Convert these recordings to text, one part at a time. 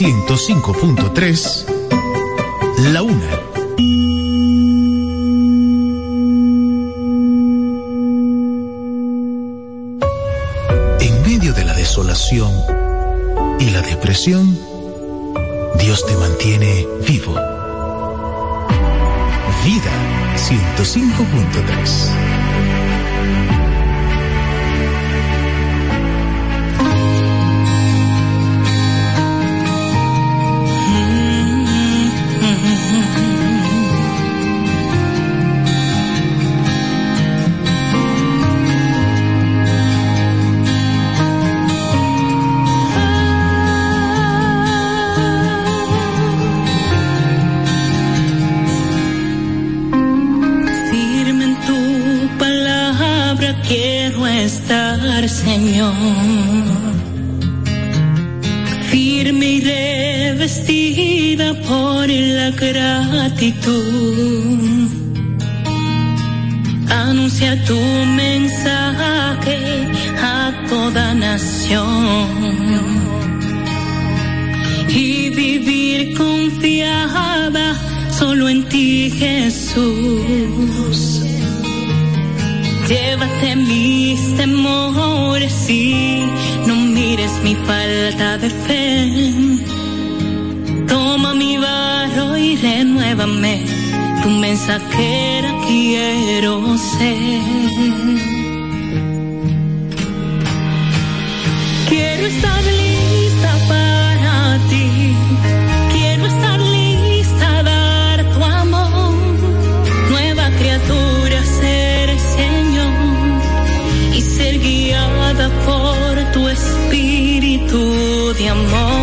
En Vida FM 105.3, renuévame, tu mensajera quiero ser. Quiero estar lista para ti, quiero estar lista a dar tu amor, nueva criatura ser el Señor y ser guiada por tu espíritu de amor.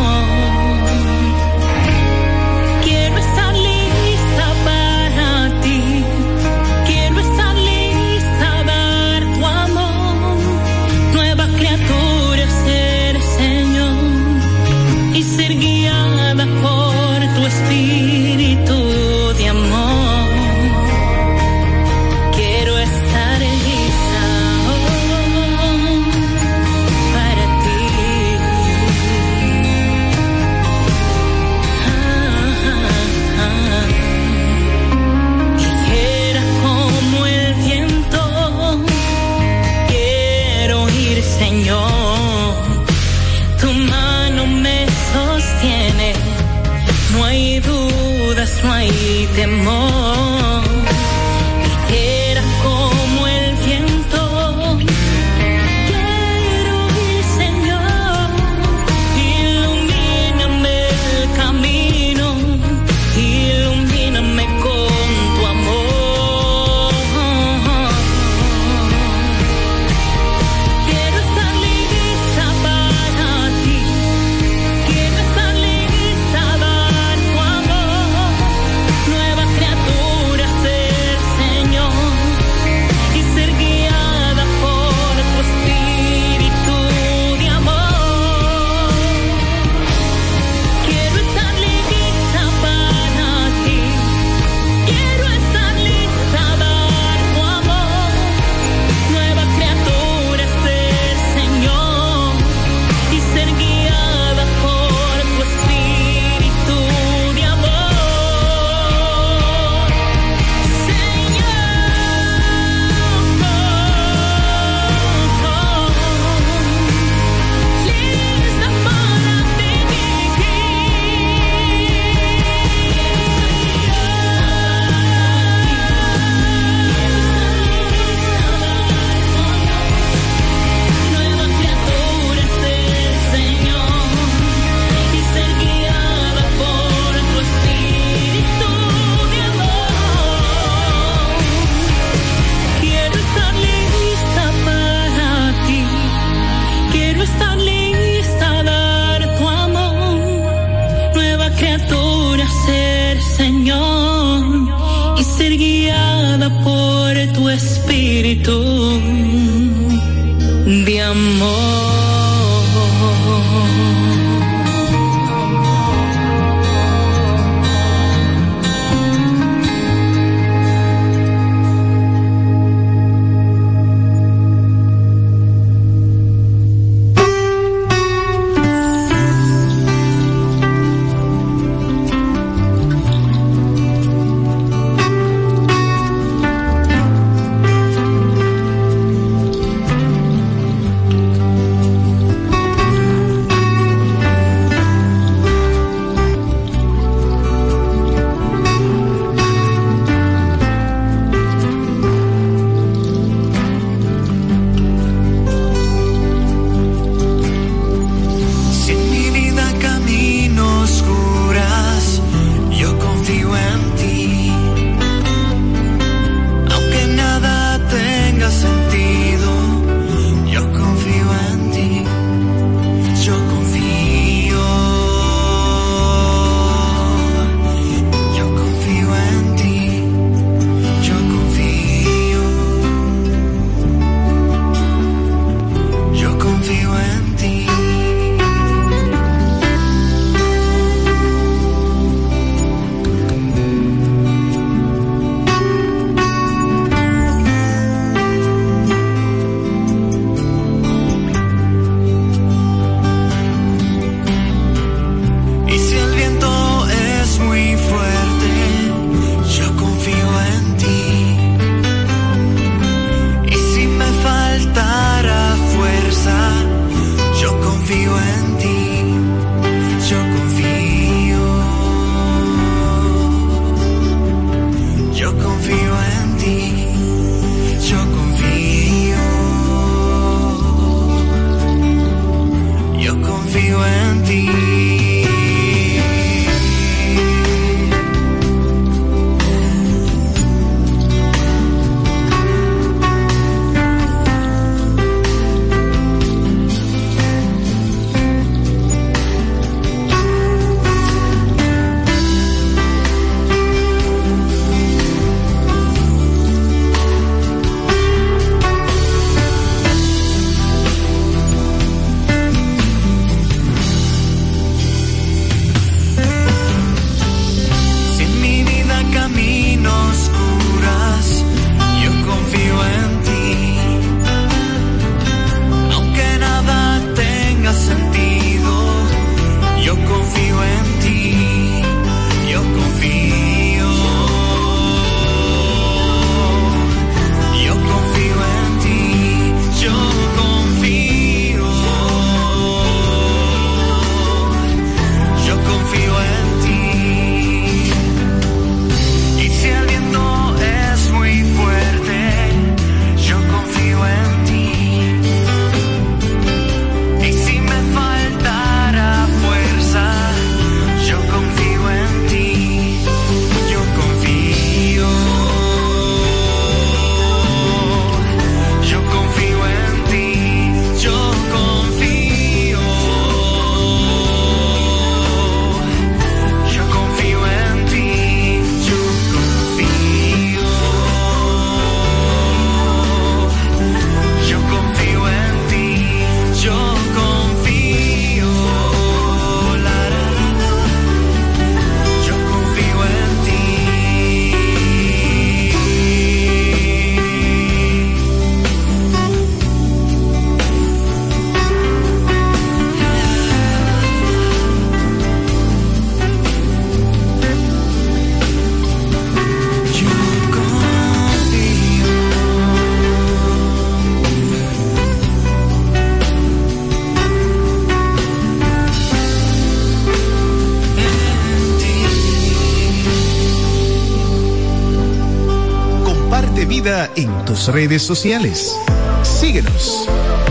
redes sociales. Síguenos.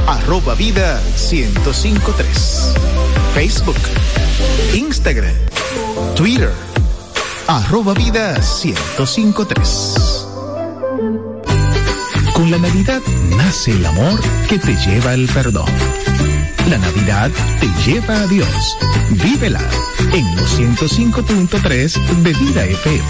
Arroba Vida 1053. Facebook, Instagram, Twitter. Arroba Vida 1053. Con la Navidad nace el amor que te lleva el perdón. La Navidad te lleva a Dios. Vívela en los 105.3 de Vida FM.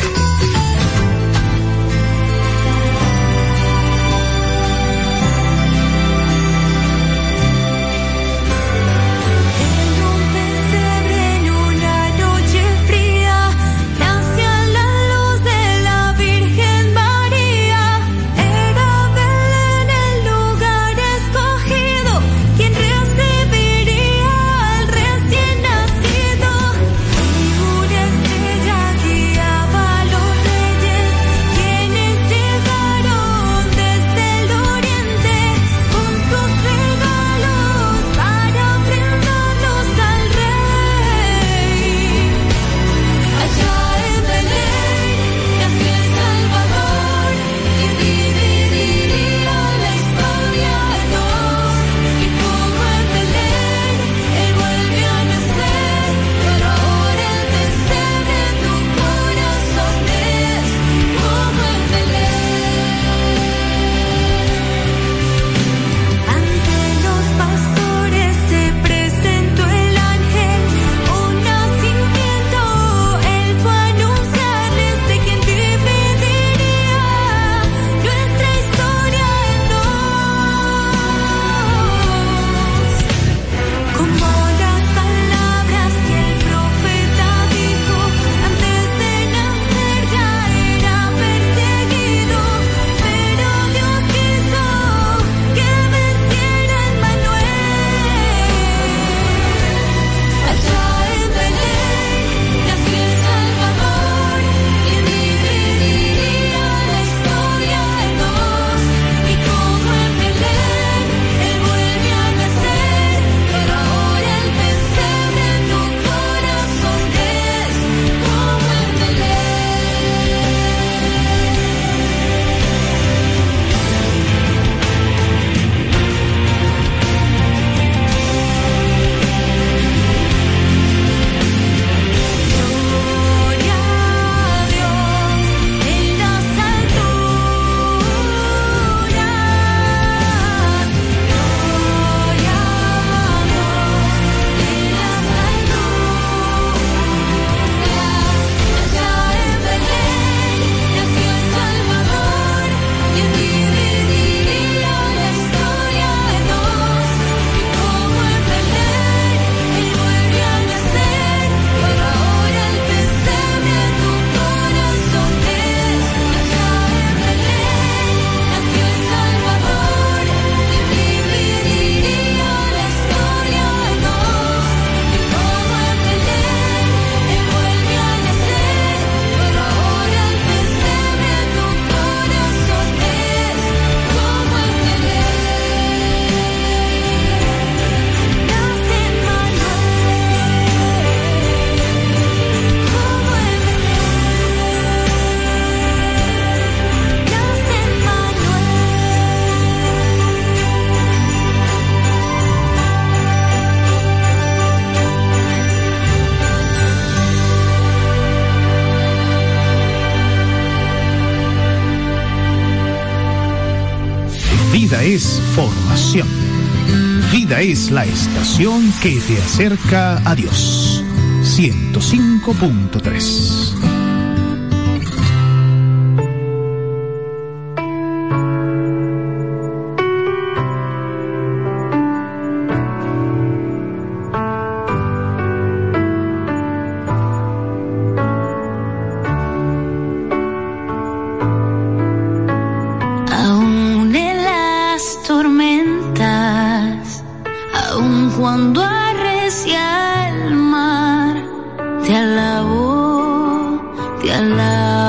Es la estación que te acerca a Dios. 105.3 con ojos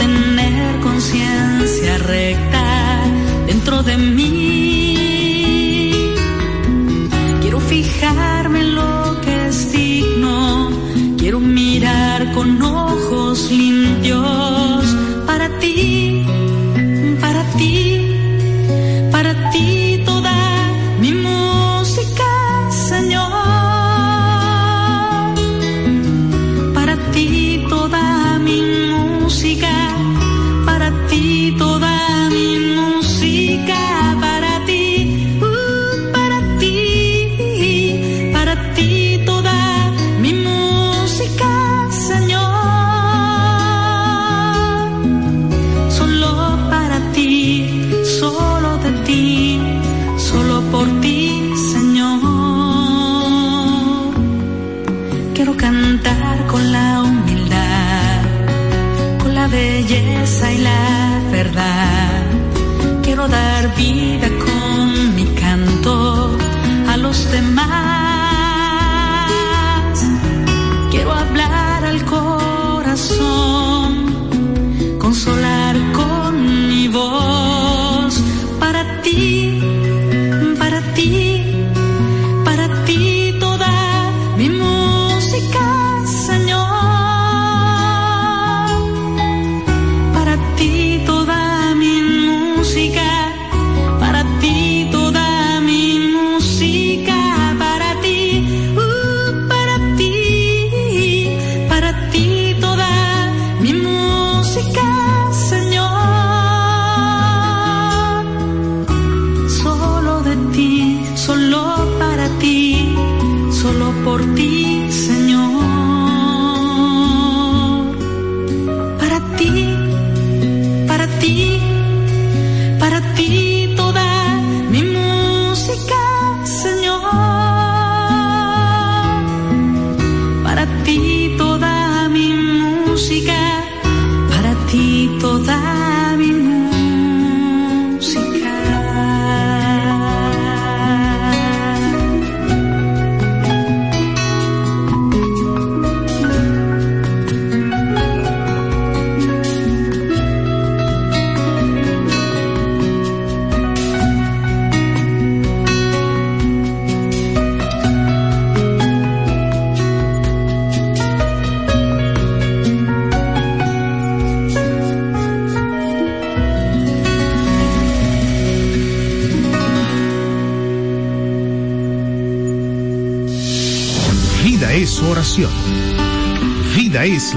limpios para ti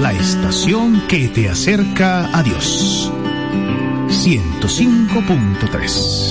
la estación que te acerca a Dios. 105.3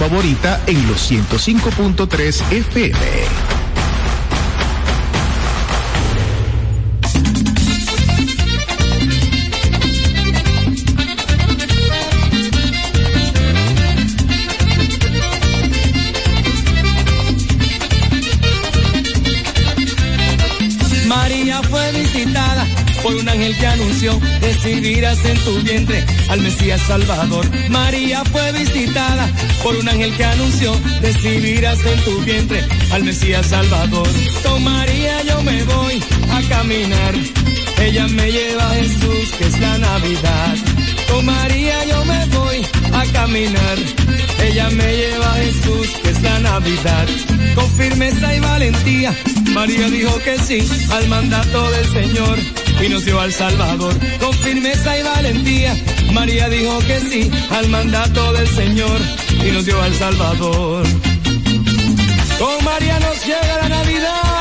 favorita en los 105.3 FM. recibirás en tu vientre al Mesías Salvador. María fue visitada por un ángel que anunció, recibirás en tu vientre al Mesías Salvador. Con María yo me voy a caminar, ella me lleva a Jesús, que es la Navidad. Con María yo me voy a caminar, ella me lleva a Jesús, que es la Navidad. Con firmeza y valentía, María dijo que sí al mandato del Señor y nos dio al Salvador con firmeza y valentía. María dijo que sí al mandato del Señor y nos dio al Salvador. Con María nos llega la Navidad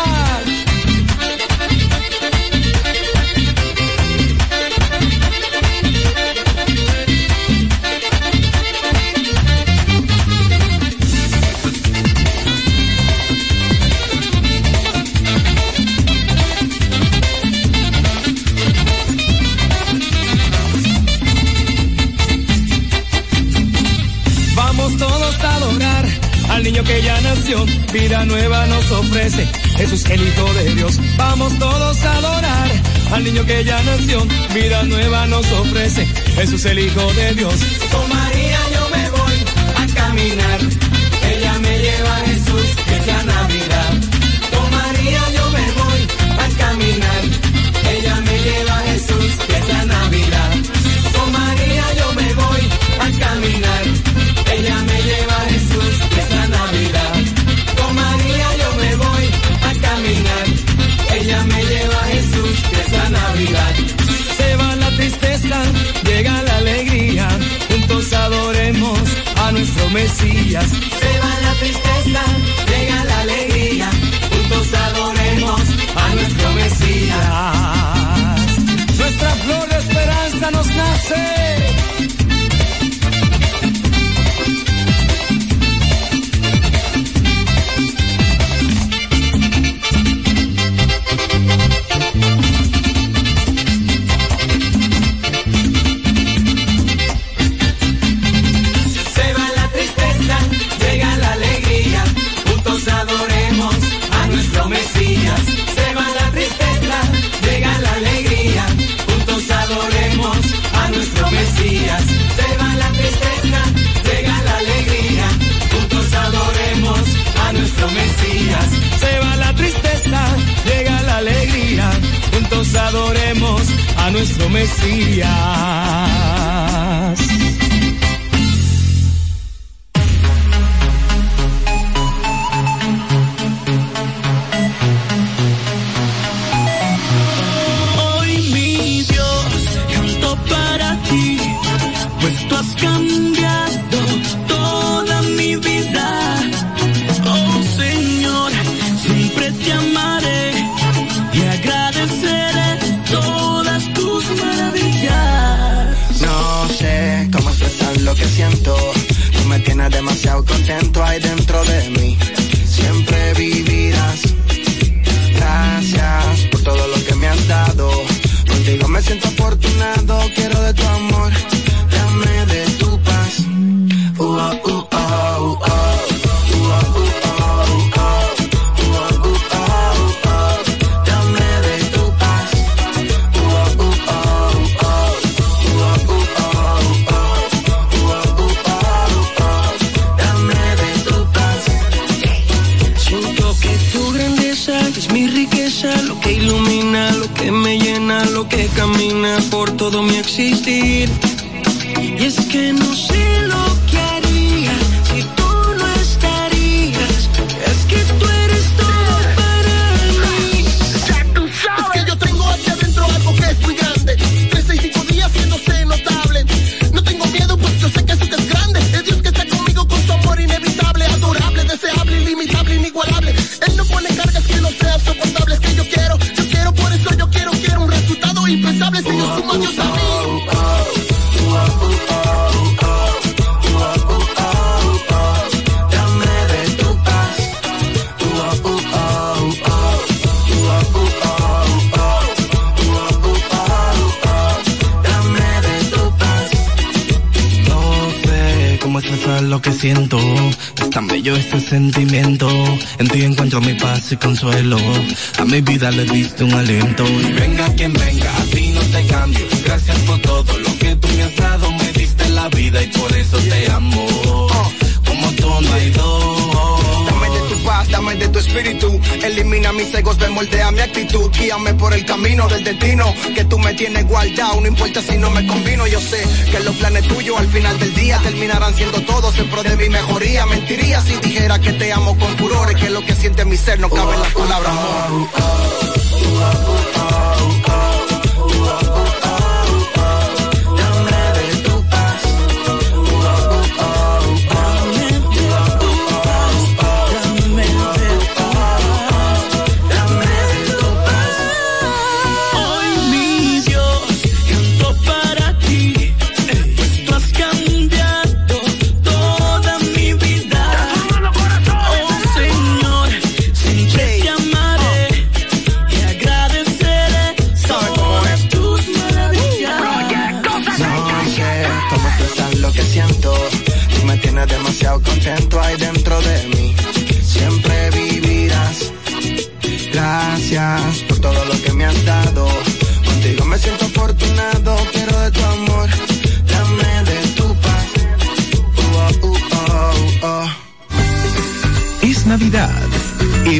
vida nueva nos ofrece Jesús el Hijo de Dios. Vamos todos a adorar al niño que ya nació, vida nueva nos ofrece Jesús el Hijo de Dios. Con María yo me voy a caminar, ella me lleva a Jesús. nacer. poesía. Que siento. Es tan bello este sentimiento. En ti encuentro mi paz y consuelo. A mi vida le diste un aliento. Y venga quien venga, a ti no te cambio. Gracias por todo lo que tú me has dado. Me diste la vida y por eso te amo. Como tú no hay dos. De tu espíritu. Elimina mis egos, me moldea mi actitud. Guíame por el camino del destino. Que tú me tienes guardado. No importa si no me combino. Yo sé que los planes tuyos al final del día terminarán siendo todos en pro de mi mejoría. Mentiría si dijera que te amo con furores. Que lo que siente mi ser no cabe en las palabras.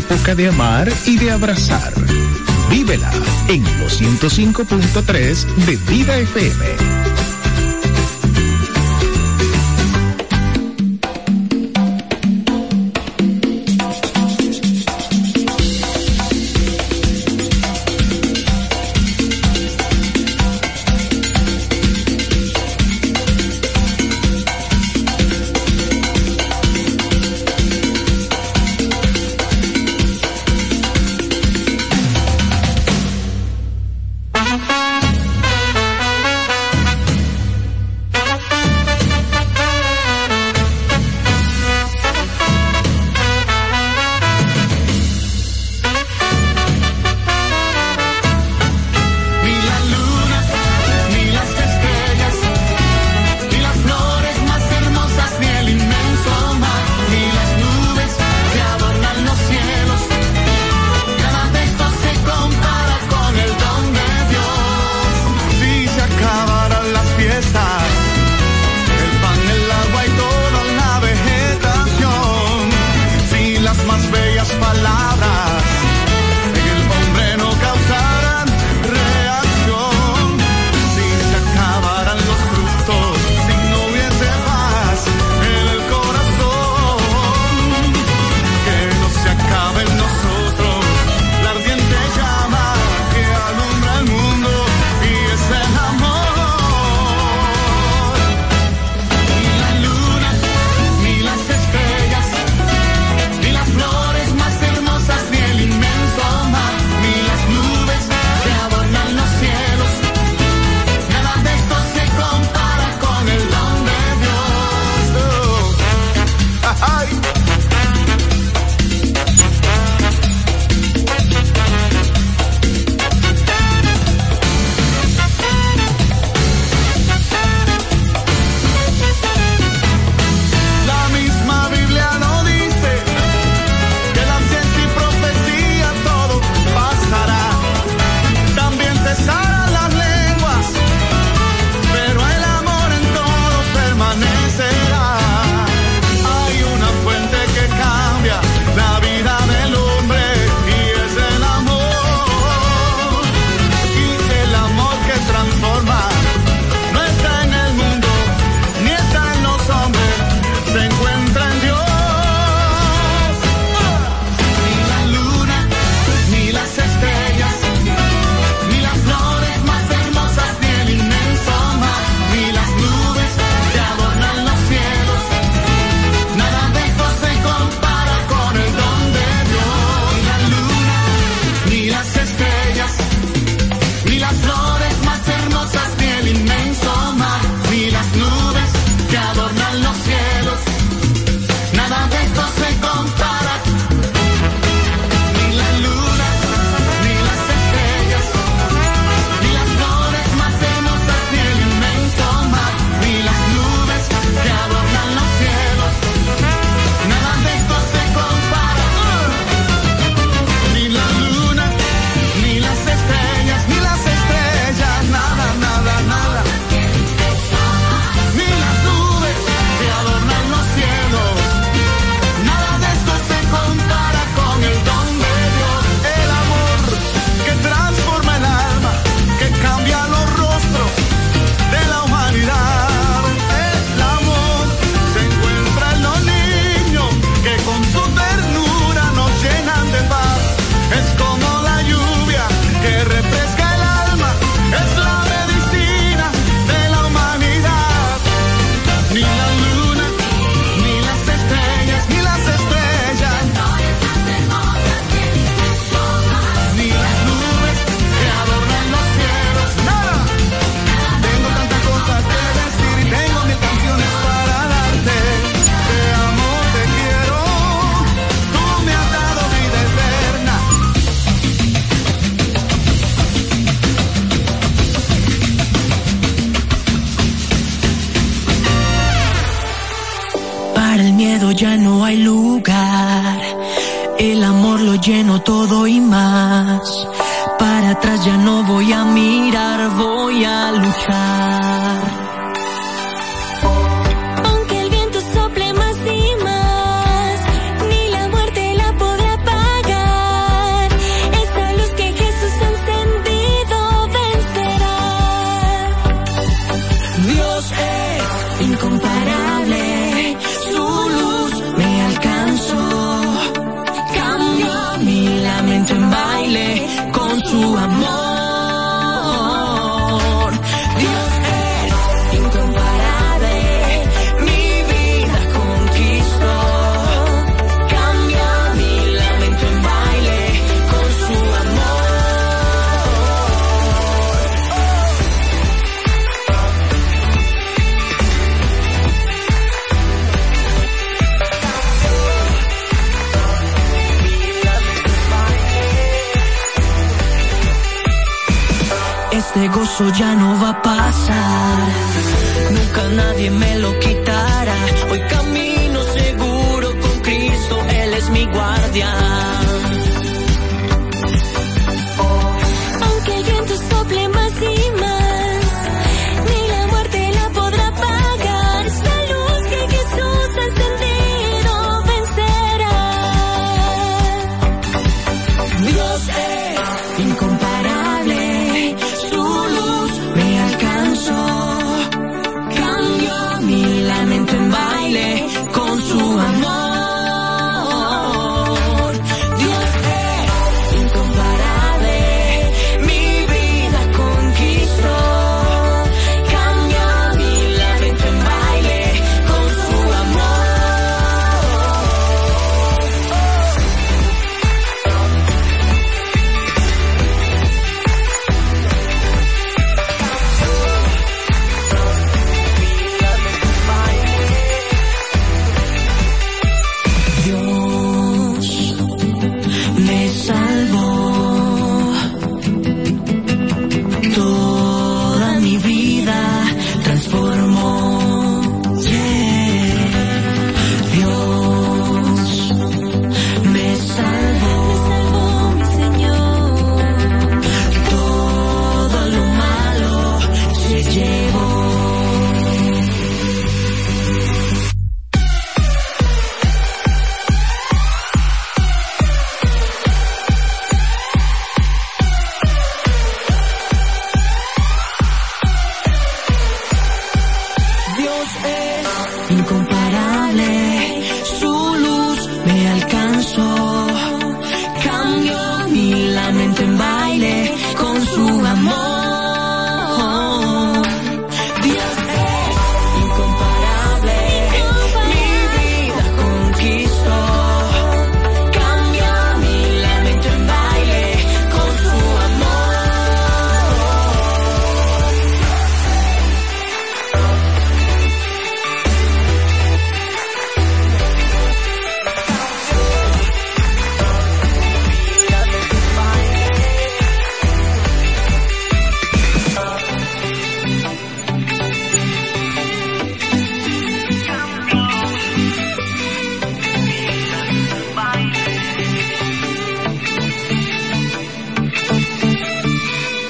Época de amar y de abrazar. Vívela en los 105.3 de Vida FM.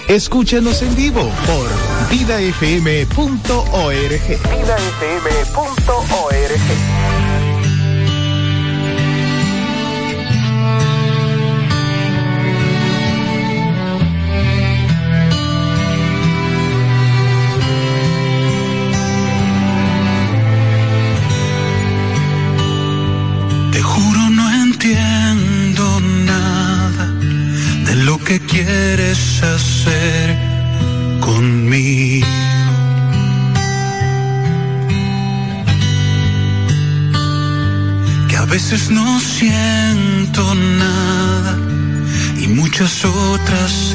Escúchanos en vivo por vidafm.org. Vidafm.org. muchas otras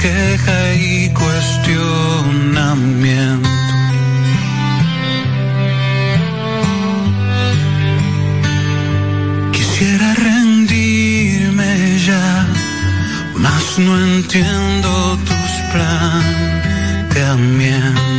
queja y cuestionamiento. Quisiera rendirme ya, mas no entiendo tus planteamientos.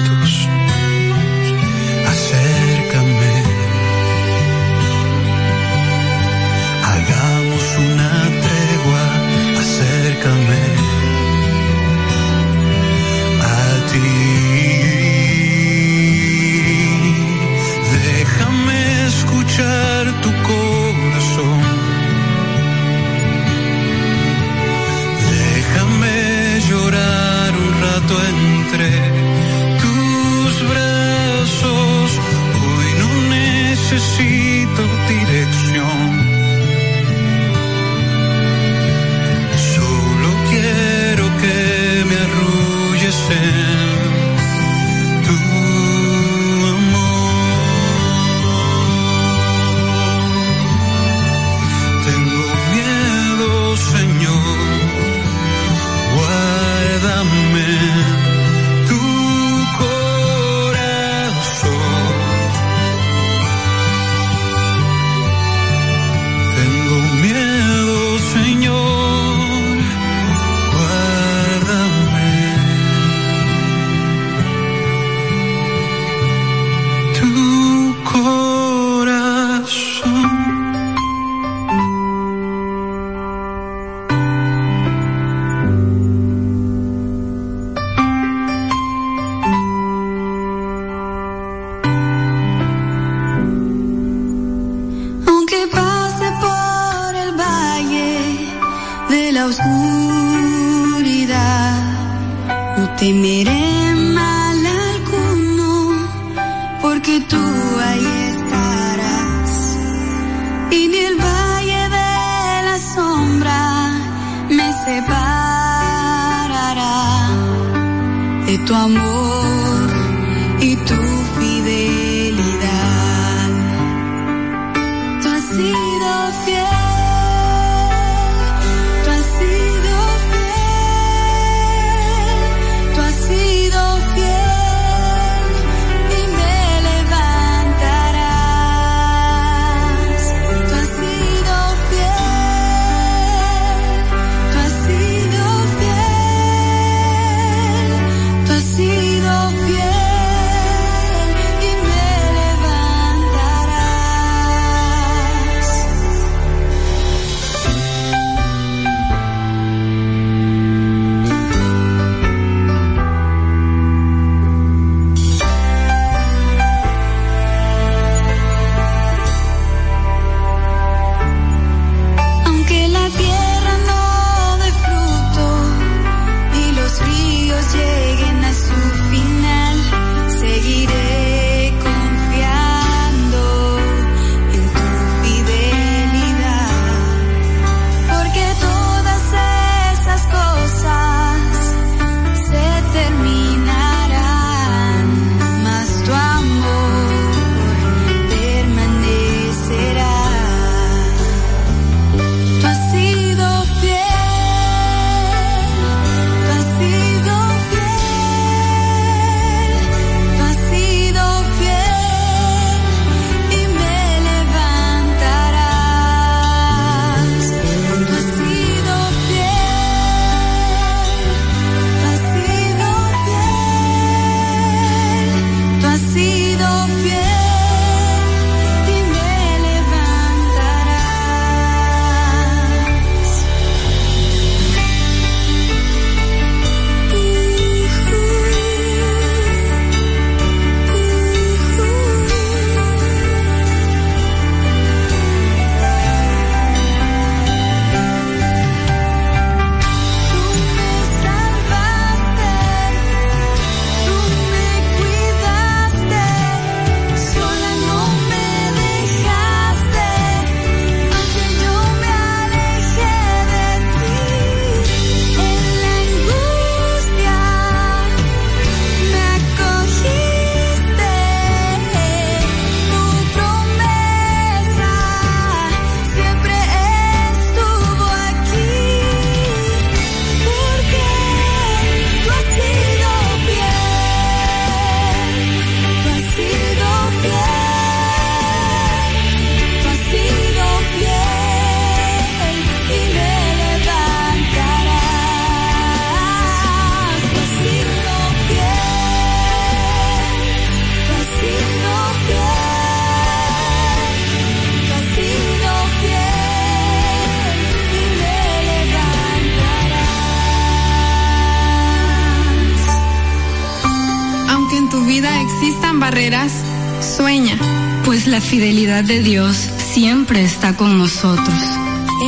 De Dios siempre está con nosotros.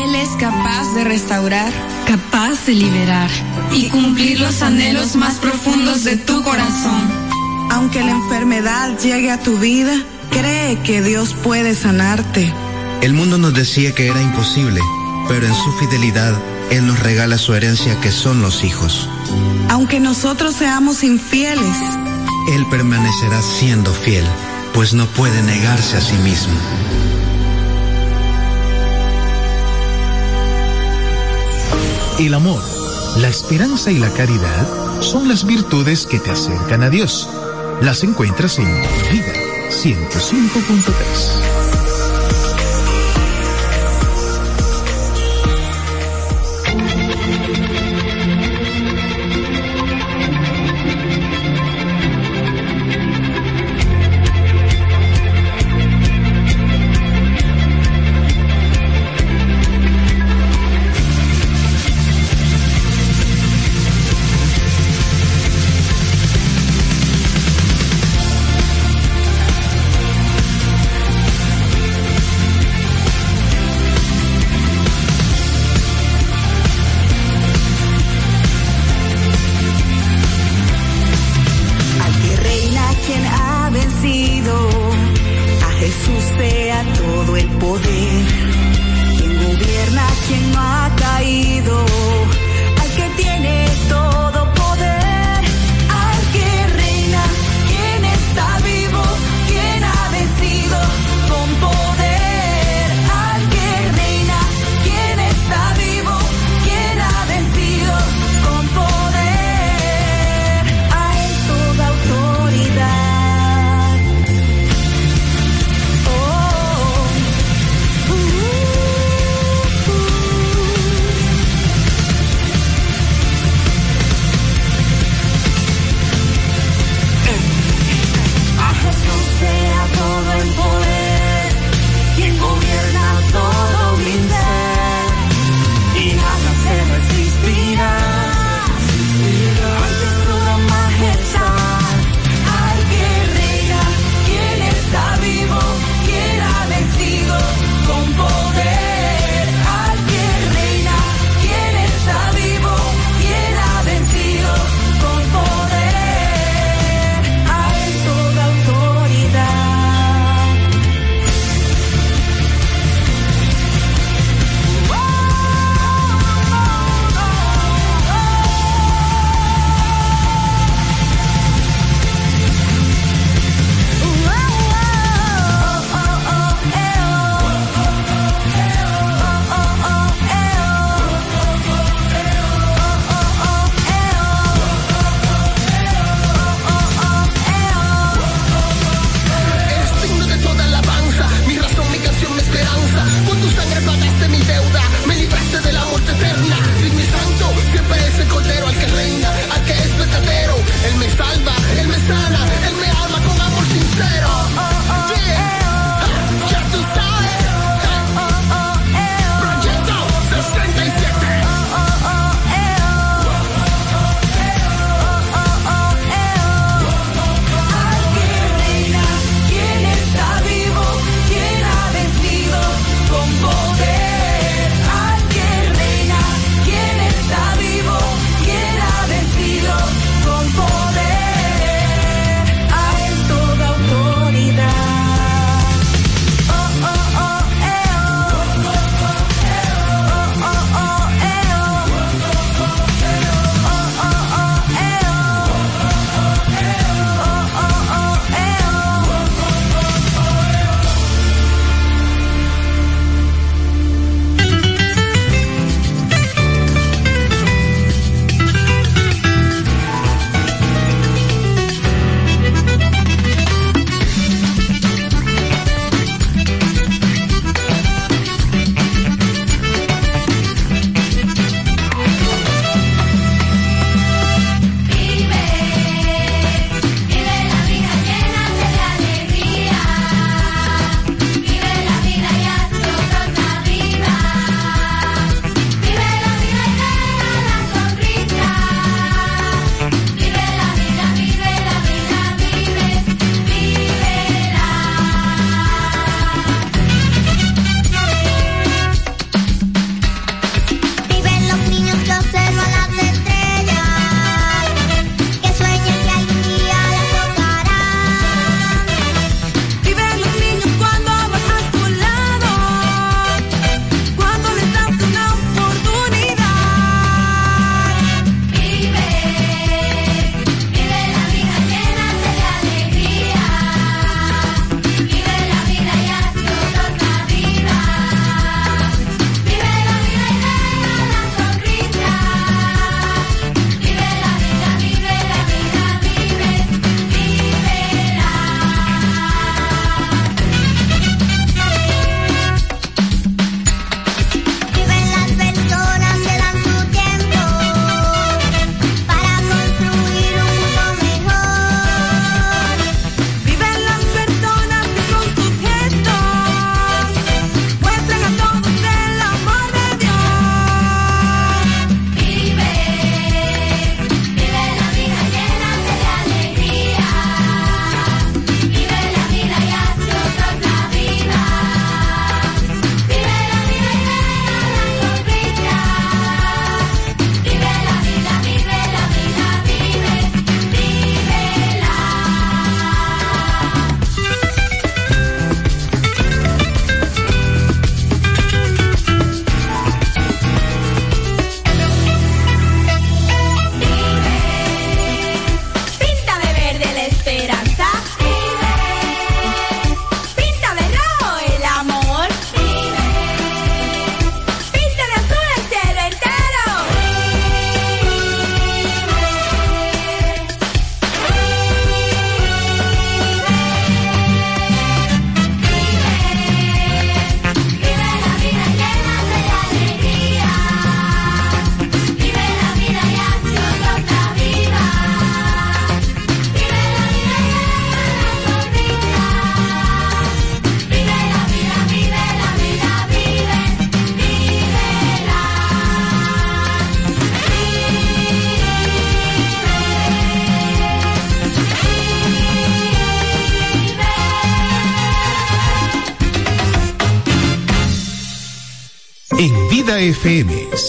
Él es capaz de restaurar, capaz de liberar y cumplir los anhelos más profundos de tu corazón. Aunque la enfermedad llegue a tu vida, cree que Dios puede sanarte. El mundo nos decía que era imposible, pero en su fidelidad Él nos regala su herencia que son los hijos. Aunque nosotros seamos infieles, Él permanecerá siendo fiel, pues no puede negarse a sí mismo. El amor, la esperanza y la caridad son las virtudes que te acercan a Dios. Las encuentras en Vida 105.3.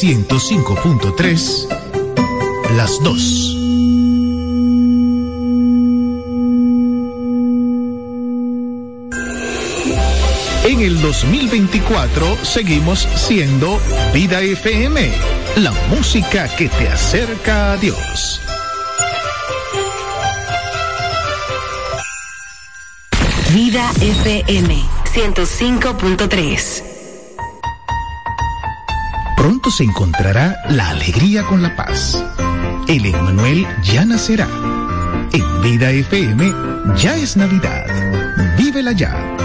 105.3, las dos. En el 2024 seguimos siendo Vida FM, la música que te acerca a Dios. Vida FM 105.3 Se encontrará la alegría con la paz. El Emmanuel ya nacerá. En Vida FM ya es Navidad. Vívela ya.